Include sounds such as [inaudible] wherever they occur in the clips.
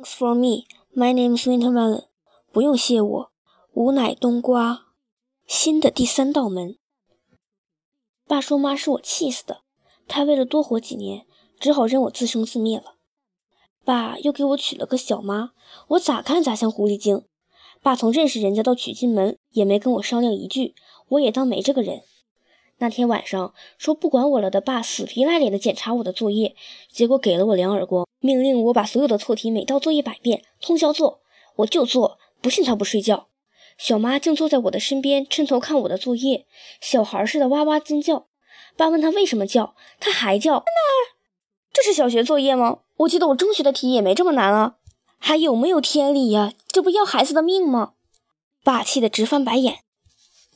Thanks for me. My name is Wintermelon. 不用谢我，吾乃冬瓜。新的第三道门。爸说妈是我气死的，他为了多活几年，只好任我自生自灭了。爸又给我娶了个小妈，我咋看咋像狐狸精。爸从认识人家到娶进门，也没跟我商量一句，我也当没这个人。那天晚上说不管我了的爸死皮赖脸的检查我的作业，结果给了我两耳光，命令我把所有的错题每道做一百遍，通宵做。我就做，不信他不睡觉。小妈竟坐在我的身边，抻头看我的作业，小孩似的哇哇尖叫。爸问他为什么叫，他还叫。这是小学作业吗？我记得我中学的题也没这么难啊，还有没有天理呀？这不要孩子的命吗？爸气得直翻白眼。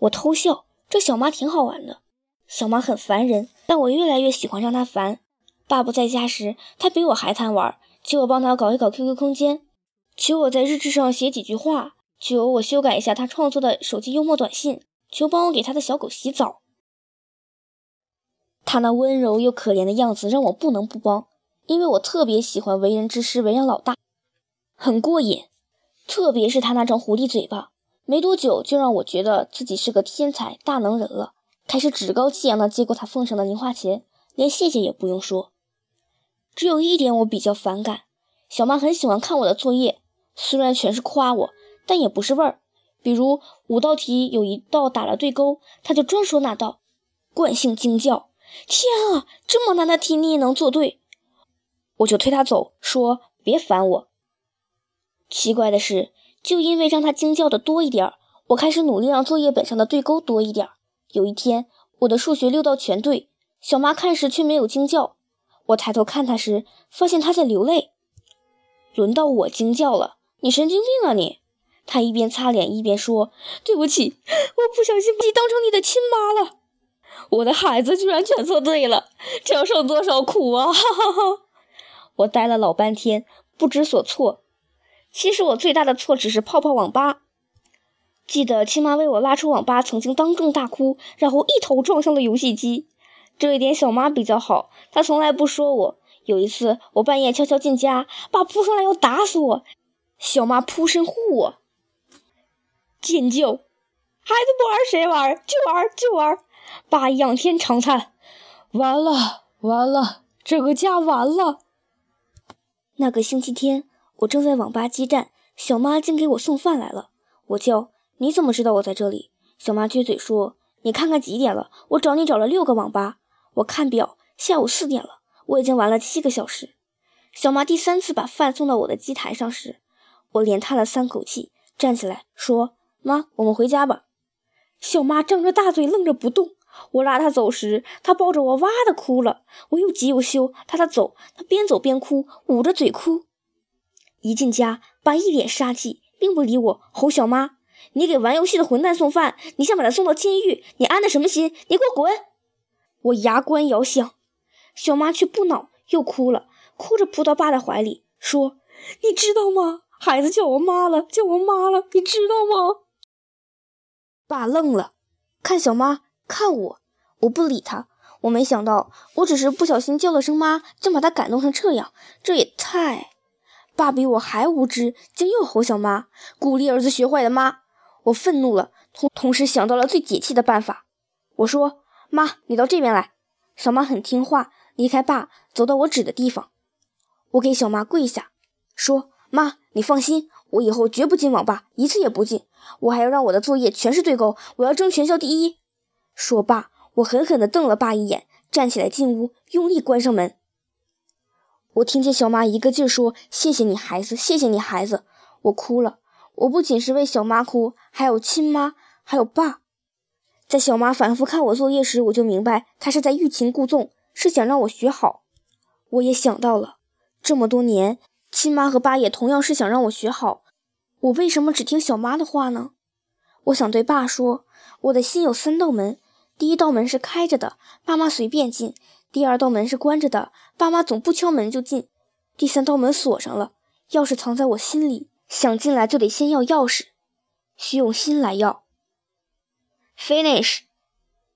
我偷笑，这小妈挺好玩的。小妈很烦人，但我越来越喜欢让她烦。爸不在家时，他比我还贪玩，求我帮他搞一搞 QQ 空间，求我在日志上写几句话，求我修改一下他创作的手机幽默短信，求帮我给他的小狗洗澡。他那温柔又可怜的样子让我不能不帮。因为我特别喜欢为人之师，为人老大，很过瘾。特别是他那张狐狸嘴巴，没多久就让我觉得自己是个天才大能人了。开始趾高气扬地接过他奉上的零花钱，连谢谢也不用说。只有一点我比较反感，小妈很喜欢看我的作业，虽然全是夸我，但也不是味儿。比如五道题有一道打了对勾，她就专说那道，惯性惊叫：“天啊，这么难的题你也能做对！”我就推她走，说别烦我。奇怪的是，就因为让他惊叫的多一点我开始努力让作业本上的对勾多一点有一天，我的数学六道全对，小妈看时却没有惊叫。我抬头看她时，发现她在流泪。轮到我惊叫了，你神经病啊你！她一边擦脸一边说：“对不起，我不小心把你当成你的亲妈了。我的孩子居然全错对了，这要受多少苦啊！” [laughs] 哈哈哈。我呆了老半天，不知所措。其实我最大的错只是泡泡网吧。记得亲妈为我拉出网吧，曾经当众大哭，然后一头撞向了游戏机。这一点小妈比较好，她从来不说我。有一次我半夜悄悄进家，爸扑上来要打死我，小妈扑身护我，尖叫：“孩子不玩谁玩？就玩就玩！”爸仰天长叹：“完了完了，这个家完了。”那个星期天，我正在网吧激战，小妈竟给我送饭来了。我叫你怎么知道我在这里？小妈撅嘴说：“你看看几点了？我找你找了六个网吧。”我看表，下午四点了，我已经玩了七个小时。小妈第三次把饭送到我的机台上时，我连叹了三口气，站起来说：“妈，我们回家吧。”小妈张着大嘴愣着不动。我拉她走时，她抱着我哇的哭了。我又急又羞，拉她走，她边走边哭，捂着嘴哭。一进家，爸一脸杀气，并不理我，吼小妈：“你给玩游戏的混蛋送饭，你想把他送到监狱？你安的什么心？你给我滚！”我牙关咬响，小妈却不恼，又哭了，哭着扑到爸的怀里，说：“你知道吗？孩子叫我妈了，叫我妈了，你知道吗？”爸愣了，看小妈。看我，我不理他。我没想到，我只是不小心叫了声妈，竟把他感动成这样。这也太……爸比我还无知，竟又吼小妈，鼓励儿子学坏的妈。我愤怒了，同同时想到了最解气的办法。我说：“妈，你到这边来。”小妈很听话，离开爸，走到我指的地方。我给小妈跪下，说：“妈，你放心，我以后绝不进网吧，一次也不进。我还要让我的作业全是对勾，我要争全校第一。”说罢，我狠狠地瞪了爸一眼，站起来进屋，用力关上门。我听见小妈一个劲儿说：“谢谢你，孩子，谢谢你，孩子。”我哭了。我不仅是为小妈哭，还有亲妈，还有爸。在小妈反复看我作业时，我就明白她是在欲擒故纵，是想让我学好。我也想到了，这么多年，亲妈和爸也同样是想让我学好。我为什么只听小妈的话呢？我想对爸说：“我的心有三道门。”第一道门是开着的，爸妈随便进；第二道门是关着的，爸妈总不敲门就进；第三道门锁上了，钥匙藏在我心里，想进来就得先要钥匙，需用心来要。Finish。